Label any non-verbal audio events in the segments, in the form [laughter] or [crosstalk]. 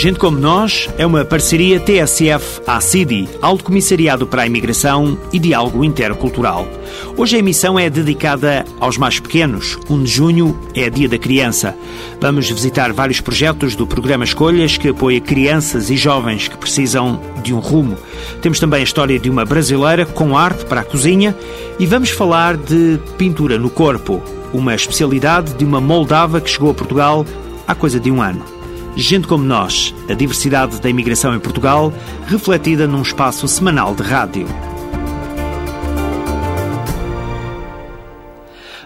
Gente como Nós é uma parceria TSF-ACIDI, Alto Comissariado para a Imigração e Diálogo Intercultural. Hoje a emissão é dedicada aos mais pequenos. 1 de junho é Dia da Criança. Vamos visitar vários projetos do programa Escolhas que apoia crianças e jovens que precisam de um rumo. Temos também a história de uma brasileira com arte para a cozinha e vamos falar de pintura no corpo, uma especialidade de uma moldava que chegou a Portugal há coisa de um ano. Gente como nós, a diversidade da imigração em Portugal, refletida num espaço semanal de rádio.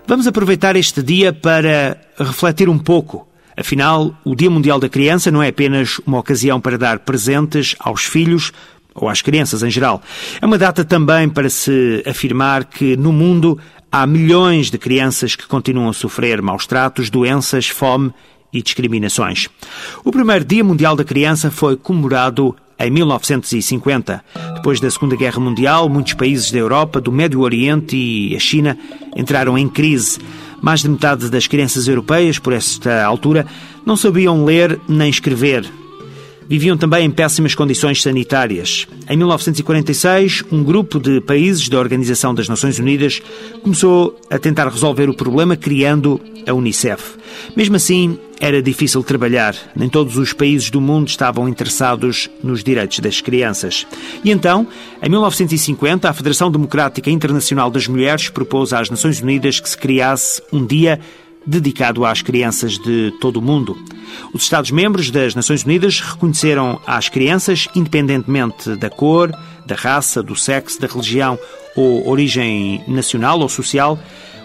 Vamos aproveitar este dia para refletir um pouco. Afinal, o Dia Mundial da Criança não é apenas uma ocasião para dar presentes aos filhos ou às crianças em geral. É uma data também para se afirmar que no mundo há milhões de crianças que continuam a sofrer maus tratos, doenças, fome e discriminações. O primeiro Dia Mundial da Criança foi comemorado em 1950. Depois da Segunda Guerra Mundial, muitos países da Europa, do Médio Oriente e a China entraram em crise. Mais de metade das crianças europeias, por esta altura, não sabiam ler nem escrever. Viviam também em péssimas condições sanitárias. Em 1946, um grupo de países da Organização das Nações Unidas começou a tentar resolver o problema criando a Unicef. Mesmo assim, era difícil trabalhar. Nem todos os países do mundo estavam interessados nos direitos das crianças. E então, em 1950, a Federação Democrática Internacional das Mulheres propôs às Nações Unidas que se criasse um dia dedicado às crianças de todo o mundo. Os Estados-membros das Nações Unidas reconheceram às crianças, independentemente da cor, da raça, do sexo, da religião ou origem nacional ou social,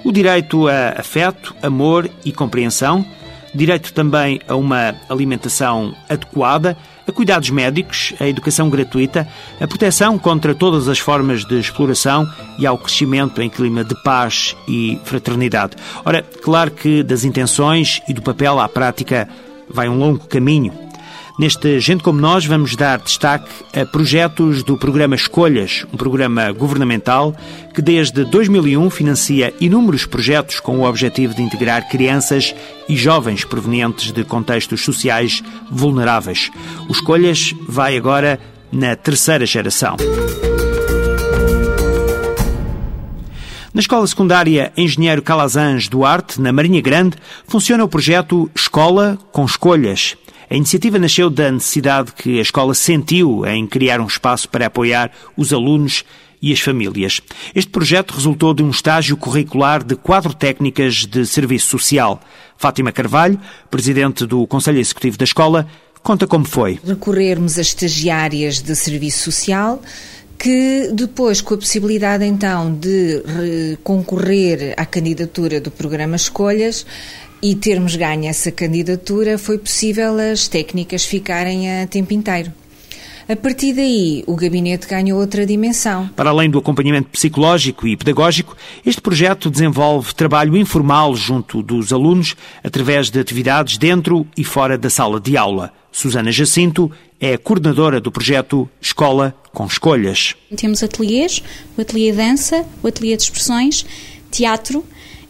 o direito a afeto, amor e compreensão, direito também a uma alimentação adequada, a cuidados médicos, a educação gratuita, a proteção contra todas as formas de exploração e ao crescimento em clima de paz e fraternidade. Ora, claro que das intenções e do papel à prática vai um longo caminho. Neste Gente Como Nós, vamos dar destaque a projetos do programa Escolhas, um programa governamental que desde 2001 financia inúmeros projetos com o objetivo de integrar crianças e jovens provenientes de contextos sociais vulneráveis. O Escolhas vai agora na terceira geração. Na Escola Secundária Engenheiro Calazans Duarte, na Marinha Grande, funciona o projeto Escola com Escolhas. A iniciativa nasceu da necessidade que a escola sentiu em criar um espaço para apoiar os alunos e as famílias. Este projeto resultou de um estágio curricular de quatro técnicas de serviço social. Fátima Carvalho, presidente do Conselho Executivo da escola, conta como foi. Recorrermos a estagiárias de serviço social que depois, com a possibilidade então de concorrer à candidatura do programa Escolhas, e termos ganho essa candidatura, foi possível as técnicas ficarem a tempo inteiro. A partir daí, o gabinete ganhou outra dimensão. Para além do acompanhamento psicológico e pedagógico, este projeto desenvolve trabalho informal junto dos alunos através de atividades dentro e fora da sala de aula. Susana Jacinto é a coordenadora do projeto Escola com Escolhas. Temos ateliês, o ateliê dança, o ateliê de expressões, teatro,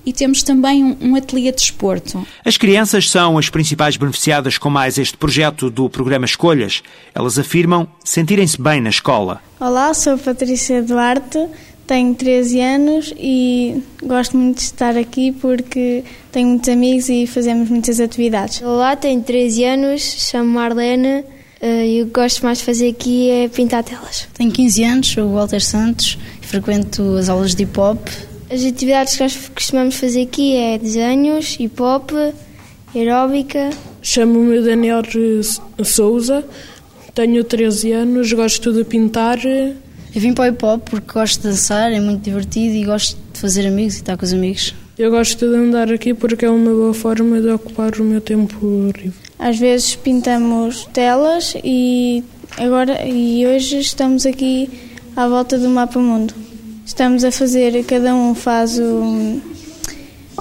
e temos também um, um ateliê de esporto. As crianças são as principais beneficiadas com mais este projeto do programa Escolhas. Elas afirmam sentirem-se bem na escola. Olá, sou Patrícia Duarte, tenho 13 anos e gosto muito de estar aqui porque tenho muitos amigos e fazemos muitas atividades. Olá, tenho 13 anos, chamo Marlene eh, e o que gosto mais de fazer aqui é pintar telas. Tenho 15 anos, sou o Walter Santos frequento as aulas de hip hop as atividades que nós costumamos fazer aqui é desenhos, hip hop, aeróbica. Chamo-me Daniel Souza, tenho 13 anos, gosto de pintar. Eu vim para o hip hop porque gosto de dançar, é muito divertido e gosto de fazer amigos e estar com os amigos. Eu gosto de andar aqui porque é uma boa forma de ocupar o meu tempo livre. Às vezes pintamos telas e agora e hoje estamos aqui à volta do mapa mundo. Estamos a fazer, cada um faz um,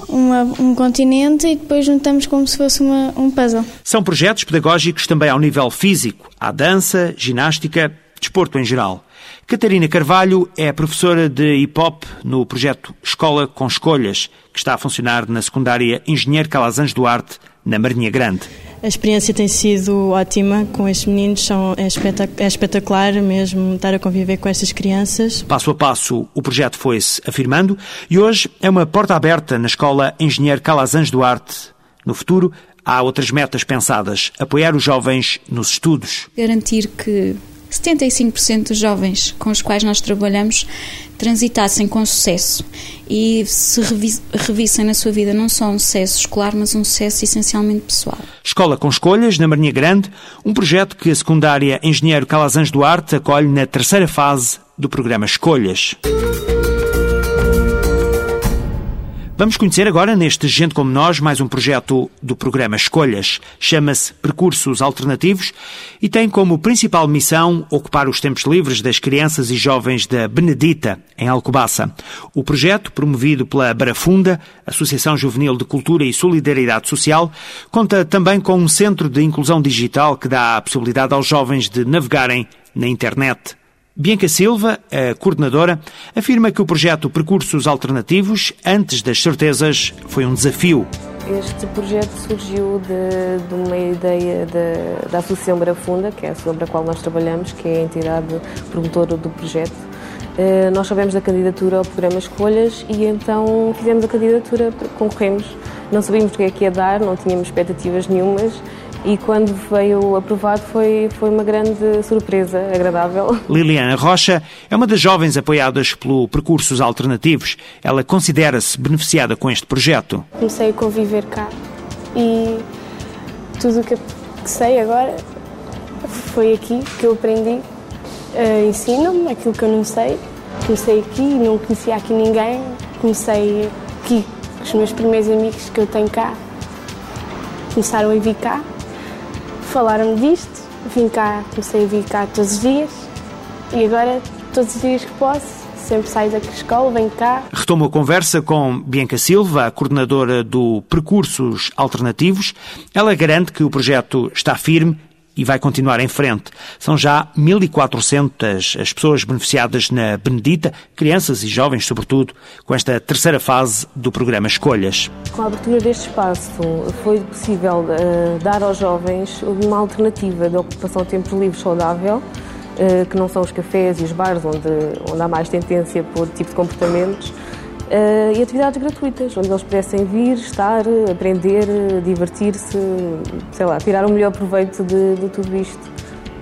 uma, um continente e depois juntamos como se fosse uma, um puzzle. São projetos pedagógicos também ao nível físico. Há dança, ginástica, desporto em geral. Catarina Carvalho é professora de hip-hop no projeto Escola com Escolhas, que está a funcionar na secundária Engenheiro Calazans Duarte, na Marinha Grande. A experiência tem sido ótima com estes meninos, são, é, espetacular, é espetacular mesmo estar a conviver com estas crianças. Passo a passo, o projeto foi-se afirmando e hoje é uma porta aberta na Escola Engenheiro Calazans Duarte. No futuro, há outras metas pensadas: apoiar os jovens nos estudos. Garantir que 75% dos jovens com os quais nós trabalhamos transitassem com sucesso e se revissem na sua vida não só um sucesso escolar, mas um sucesso essencialmente pessoal. Escola com Escolhas, na Marinha Grande, um projeto que a secundária Engenheiro Calazans Duarte acolhe na terceira fase do programa Escolhas. Vamos conhecer agora, neste Gente Como Nós, mais um projeto do programa Escolhas. Chama-se Percursos Alternativos e tem como principal missão ocupar os tempos livres das crianças e jovens da Benedita, em Alcobaça. O projeto, promovido pela Barafunda, Associação Juvenil de Cultura e Solidariedade Social, conta também com um centro de inclusão digital que dá a possibilidade aos jovens de navegarem na internet. Bianca Silva, a coordenadora, afirma que o projeto Percursos Alternativos, antes das certezas, foi um desafio. Este projeto surgiu de, de uma ideia de, da Associação Barafunda, que é sobre a qual nós trabalhamos, que é a entidade promotora do projeto. Uh, nós sabemos da candidatura ao programa Escolhas e então fizemos a candidatura, concorremos. Não sabíamos o que é que ia dar, não tínhamos expectativas nenhumas e quando veio aprovado foi, foi uma grande surpresa, agradável. Liliana Rocha é uma das jovens apoiadas pelo Percursos Alternativos. Ela considera-se beneficiada com este projeto. Comecei a conviver cá e tudo o que, que sei agora foi aqui que eu aprendi. Uh, Ensinam-me aquilo que eu não sei. Comecei aqui, não conhecia aqui ninguém. Comecei aqui com os meus primeiros amigos que eu tenho cá. Começaram a vir cá falaram disto, vim cá, comecei a vir cá todos os dias e agora, todos os dias que posso, sempre saio da escola, venho cá. Retomo a conversa com Bianca Silva, a coordenadora do Percursos Alternativos. Ela garante que o projeto está firme e vai continuar em frente. São já 1.400 as pessoas beneficiadas na Benedita, crianças e jovens, sobretudo, com esta terceira fase do programa Escolhas. Com a abertura deste espaço, foi possível uh, dar aos jovens uma alternativa de ocupação de tempo livre saudável, uh, que não são os cafés e os bares, onde, onde há mais tendência por tipo de comportamentos, e atividades gratuitas, onde eles pudessem vir, estar, aprender, divertir-se, sei lá, tirar o melhor proveito de, de tudo isto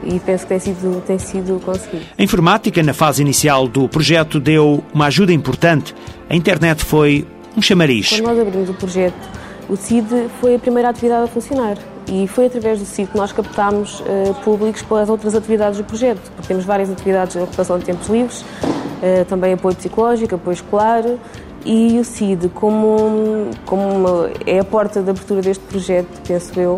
e penso que tem sido, tem sido conseguido. A informática, na fase inicial do projeto, deu uma ajuda importante. A internet foi um chamariz. Quando nós abrimos o projeto, o CID foi a primeira atividade a funcionar e foi através do CID que nós captámos uh, públicos para as outras atividades do projeto, porque temos várias atividades de ocupação de tempos livres, uh, também apoio psicológico, apoio escolar, e o CID, como, como uma, é a porta de abertura deste projeto, penso eu,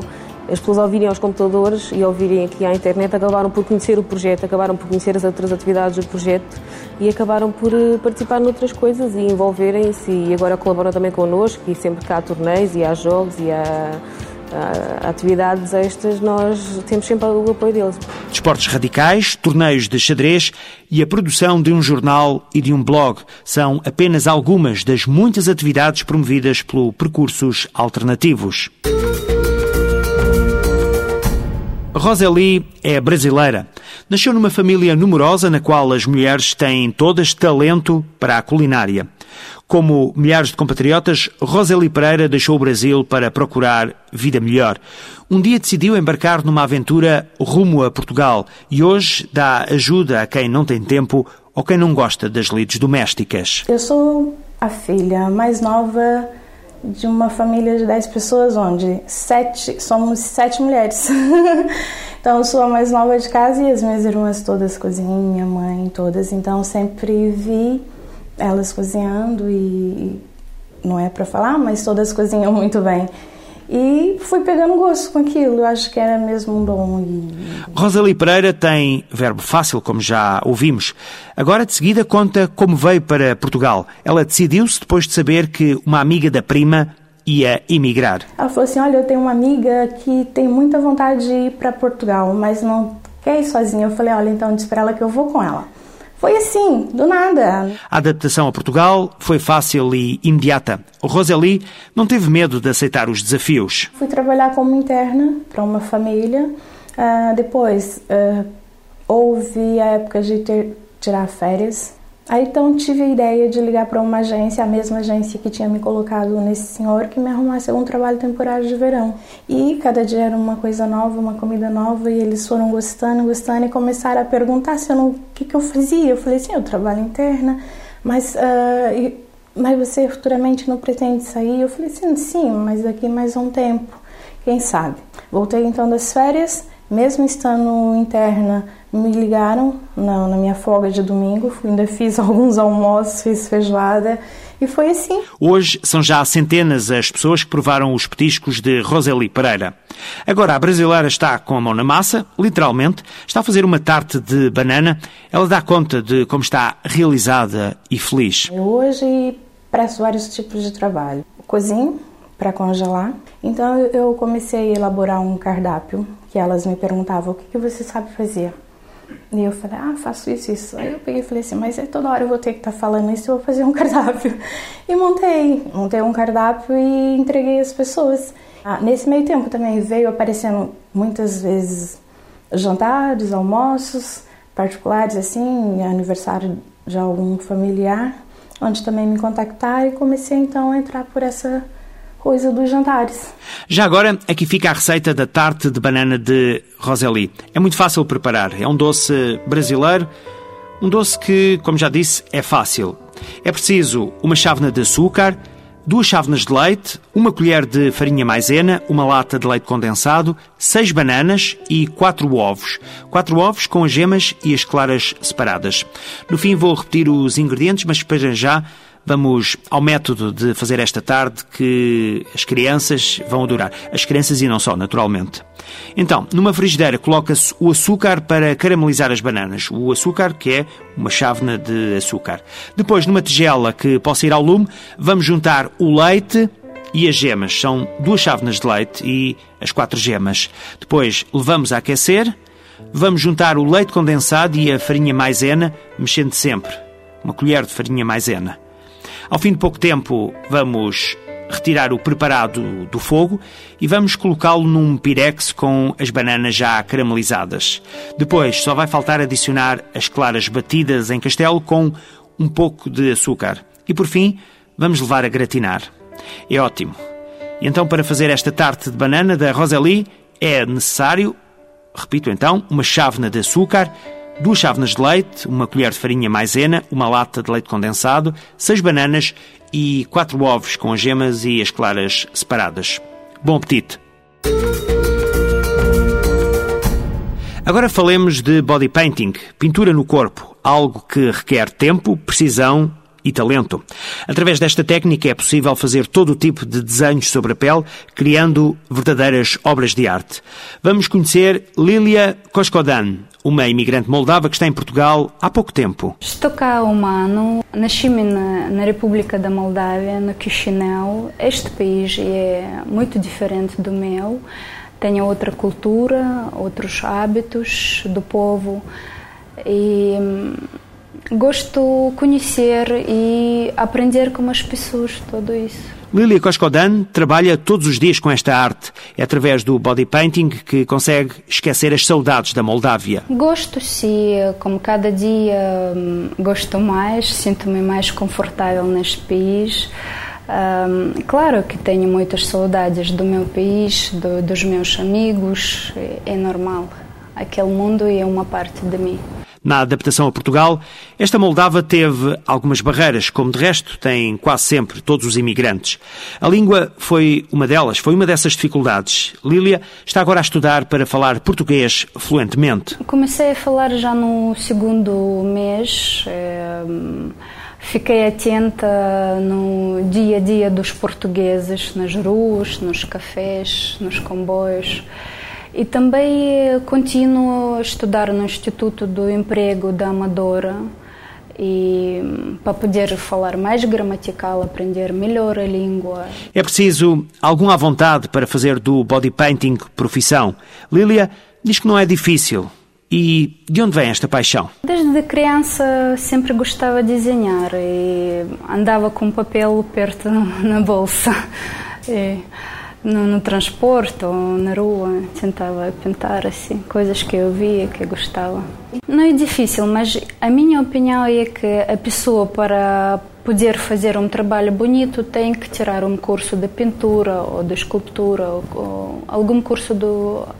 as pessoas ao virem aos computadores e ao virem aqui à internet acabaram por conhecer o projeto, acabaram por conhecer as outras atividades do projeto e acabaram por eh, participar noutras coisas e envolverem-se e agora colaboram também connosco e sempre que há torneios e há jogos e há atividades extras, nós temos sempre o apoio deles. Desportos radicais, torneios de xadrez e a produção de um jornal e de um blog são apenas algumas das muitas atividades promovidas pelo Percursos Alternativos. Roseli é brasileira. Nasceu numa família numerosa na qual as mulheres têm todas talento para a culinária. Como milhares de compatriotas, Roseli Pereira deixou o Brasil para procurar vida melhor. Um dia decidiu embarcar numa aventura rumo a Portugal e hoje dá ajuda a quem não tem tempo ou quem não gosta das lides domésticas. Eu sou a filha mais nova de uma família de 10 pessoas, onde sete, somos sete mulheres. [laughs] então, eu sou a mais nova de casa e as minhas irmãs todas cozinham, minha mãe todas. Então, sempre vi elas cozinhando e não é para falar, mas todas cozinham muito bem. E fui pegando gosto com aquilo, eu acho que era mesmo um dom. Rosalie Pereira tem verbo fácil, como já ouvimos. Agora, de seguida, conta como veio para Portugal. Ela decidiu-se depois de saber que uma amiga da prima ia emigrar. Ela falou assim: Olha, eu tenho uma amiga que tem muita vontade de ir para Portugal, mas não quer ir sozinha. Eu falei: Olha, então diz para ela que eu vou com ela. Foi assim, do nada. A adaptação a Portugal foi fácil e imediata. Roseli não teve medo de aceitar os desafios. Fui trabalhar como interna para uma família. Uh, depois, uh, houve a época de ter, tirar férias Aí então tive a ideia de ligar para uma agência, a mesma agência que tinha me colocado nesse senhor, que me arrumasse algum trabalho temporário de verão. E cada dia era uma coisa nova, uma comida nova, e eles foram gostando, gostando e começaram a perguntar se eu não, o que, que eu fazia. Eu falei assim, eu trabalho interna, mas, uh, mas você futuramente não pretende sair? Eu falei assim, sim, mas daqui mais um tempo, quem sabe. Voltei então das férias, mesmo estando interna, me ligaram na, na minha folga de domingo, ainda fiz [laughs] alguns almoços, fiz feijoada e foi assim. Hoje são já centenas as pessoas que provaram os petiscos de Roseli Pereira. Agora a brasileira está com a mão na massa, literalmente, está a fazer uma tarte de banana. Ela dá conta de como está realizada e feliz. Eu hoje presto vários tipos de trabalho. Cozinho para congelar. Então eu comecei a elaborar um cardápio que elas me perguntavam o que, que você sabe fazer. E eu falei, ah, faço isso, isso. Aí eu peguei e falei assim, mas é toda hora eu vou ter que estar tá falando isso, eu vou fazer um [laughs] cardápio. E montei, montei um cardápio e entreguei às pessoas. Ah, nesse meio tempo também veio aparecendo muitas vezes jantares, almoços particulares, assim, aniversário de algum familiar, onde também me contactaram e comecei então a entrar por essa coisa dos jantares. Já agora, aqui fica a receita da tarte de banana de Roseli. É muito fácil preparar. É um doce brasileiro, um doce que, como já disse, é fácil. É preciso uma chávena de açúcar, duas chávenas de leite, uma colher de farinha maisena, uma lata de leite condensado, seis bananas e quatro ovos. Quatro ovos com as gemas e as claras separadas. No fim vou repetir os ingredientes, mas para já Vamos ao método de fazer esta tarde que as crianças vão adorar. As crianças e não só, naturalmente. Então, numa frigideira coloca-se o açúcar para caramelizar as bananas. O açúcar, que é uma chávena de açúcar. Depois, numa tigela que possa ir ao lume, vamos juntar o leite e as gemas. São duas chávenas de leite e as quatro gemas. Depois, levamos a aquecer. Vamos juntar o leite condensado e a farinha maisena, mexendo sempre. Uma colher de farinha maisena. Ao fim de pouco tempo, vamos retirar o preparado do fogo e vamos colocá-lo num pirex com as bananas já caramelizadas. Depois só vai faltar adicionar as claras batidas em castelo com um pouco de açúcar. E por fim, vamos levar a gratinar. É ótimo. E então, para fazer esta tarte de banana da Rosalie, é necessário, repito então, uma chávena de açúcar, duas chávenas de leite, uma colher de farinha maisena, uma lata de leite condensado, seis bananas e quatro ovos com as gemas e as claras separadas. Bom apetite! Agora falemos de body painting, pintura no corpo, algo que requer tempo, precisão e talento. Através desta técnica é possível fazer todo o tipo de desenhos sobre a pele, criando verdadeiras obras de arte. Vamos conhecer Lilia Koskodan, uma imigrante moldava que está em Portugal há pouco tempo. Estou cá um ano, nasci-me na, na, República da Moldávia, no Chisinau. Este país é muito diferente do meu, tem outra cultura, outros hábitos do povo e hum, gosto de conhecer e aprender com as pessoas, tudo isso. Lilia Koskodan trabalha todos os dias com esta arte. É através do body painting que consegue esquecer as saudades da Moldávia. Gosto, sim. Como cada dia hum, gosto mais, sinto-me mais confortável neste país. Um, claro que tenho muitas saudades do meu país, do, dos meus amigos, é, é normal. Aquele mundo é uma parte de mim. Na adaptação a Portugal, esta Moldava teve algumas barreiras, como de resto têm quase sempre todos os imigrantes. A língua foi uma delas, foi uma dessas dificuldades. Lília está agora a estudar para falar português fluentemente. Comecei a falar já no segundo mês. É Fiquei atenta no dia a dia dos portugueses, nas ruas, nos cafés, nos comboios. E também continuo a estudar no Instituto do Emprego da Amadora e para poder falar mais gramatical, aprender melhor a língua. É preciso alguma vontade para fazer do body painting profissão. Lília diz que não é difícil. E de onde vem esta paixão? Desde criança sempre gostava de desenhar e andava com papel perto [laughs] na bolsa. E no, no, transporte ou na rua, tentava pintar assim, coisas que eu via, que eu gostava. Não é difícil, mas a minha opinião é que a pessoa para poder fazer um trabalho bonito tem que tirar um curso de pintura ou de escultura ou, ou algum curso de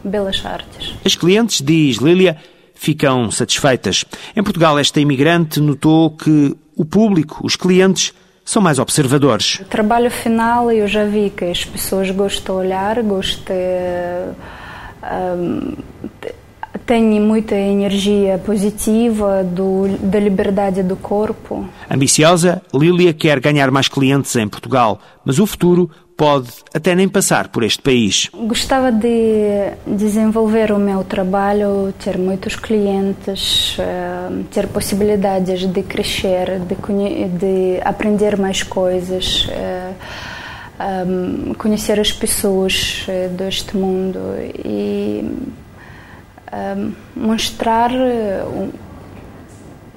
belas artes. As clientes, diz Lília, ficam satisfeitas. Em Portugal, esta imigrante notou que o público, os clientes, são mais observadores. O trabalho final eu já vi que as pessoas gostam de olhar, gostam. Um, têm muita energia positiva do, da liberdade do corpo. Ambiciosa, Lília quer ganhar mais clientes em Portugal, mas o futuro pode até nem passar por este país. Gostava de desenvolver o meu trabalho, ter muitos clientes, eh, ter possibilidades de crescer, de, de aprender mais coisas, eh, conhecer as pessoas eh, deste mundo e mostrar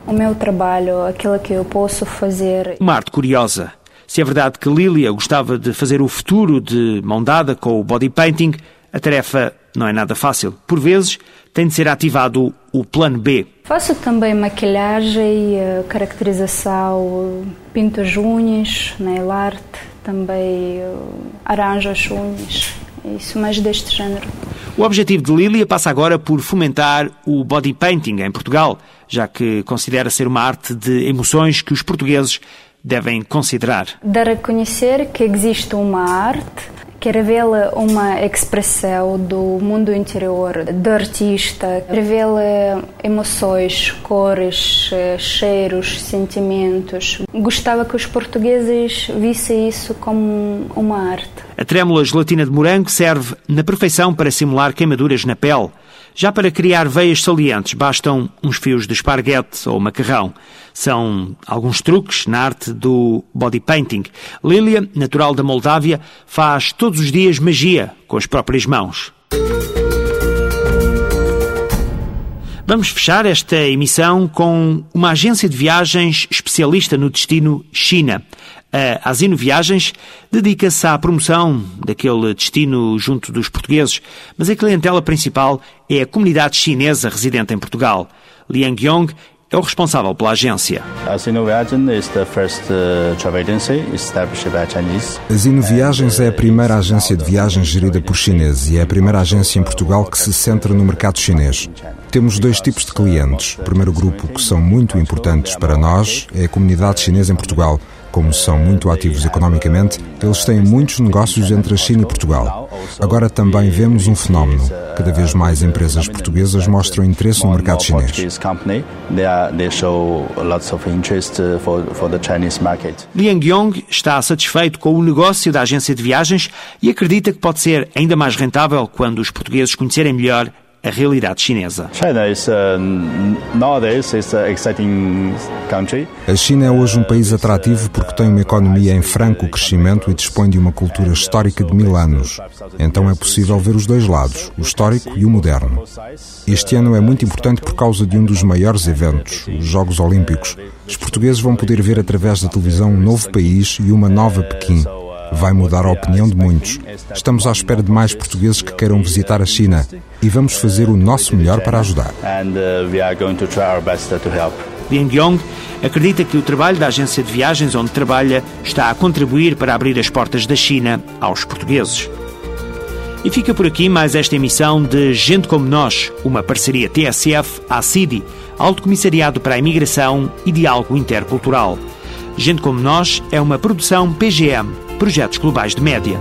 o meu trabalho, aquilo que eu posso fazer. Uma arte curiosa se é verdade que Lilia gostava de fazer o futuro de mão dada com o body painting, a tarefa não é nada fácil. Por vezes, tem de ser ativado o plano B. Faço também maquilhagem, eh, caracterização, pinto as unhas, nail art, também eh, arranjo as unhas. Isso mais deste género. O objetivo de Lilia passa agora por fomentar o body painting em Portugal, já que considera ser uma arte de emoções que os portugueses devem considerar? Dar a conhecer que existe uma arte que revela uma expressão do mundo interior do artista, revela emoções, cores, cheiros, sentimentos. Gostava que os portugueses vissem isso como uma arte. A trêmula gelatina de morango serve na perfeição para simular queimaduras na pele. Já para criar veias salientes bastam uns fios de esparguete ou macarrão. São alguns truques na arte do body painting. Lilia, natural da Moldávia, faz todos os dias magia com as próprias mãos. Vamos fechar esta emissão com uma agência de viagens especialista no destino China. A Asino Viagens dedica-se à promoção daquele destino junto dos portugueses, mas a clientela principal é a comunidade chinesa residente em Portugal. Liang Yong é o responsável pela agência. A Zino Viagens é a primeira agência de viagens gerida por chineses e é a primeira agência em Portugal que se centra no mercado chinês. Temos dois tipos de clientes. O primeiro grupo, que são muito importantes para nós, é a comunidade chinesa em Portugal como são muito ativos economicamente, eles têm muitos negócios entre a China e Portugal. Agora também vemos um fenómeno. Cada vez mais empresas portuguesas mostram interesse no mercado chinês. Liang Yong está satisfeito com o negócio da agência de viagens e acredita que pode ser ainda mais rentável quando os portugueses conhecerem melhor a realidade chinesa. A China é hoje um país atrativo porque tem uma economia em franco crescimento e dispõe de uma cultura histórica de mil anos. Então é possível ver os dois lados, o histórico e o moderno. Este ano é muito importante por causa de um dos maiores eventos, os Jogos Olímpicos. Os portugueses vão poder ver através da televisão um novo país e uma nova Pequim vai mudar a opinião de muitos. Estamos à espera de mais portugueses que queiram visitar a China e vamos fazer o nosso melhor para ajudar. Liang Yong acredita que o trabalho da agência de viagens onde trabalha está a contribuir para abrir as portas da China aos portugueses. E fica por aqui mais esta emissão de Gente Como Nós, uma parceria TSF-ACIDI, Alto Comissariado para a Imigração e Diálogo Intercultural. Gente Como Nós é uma produção PGM, Projetos Globais de Média.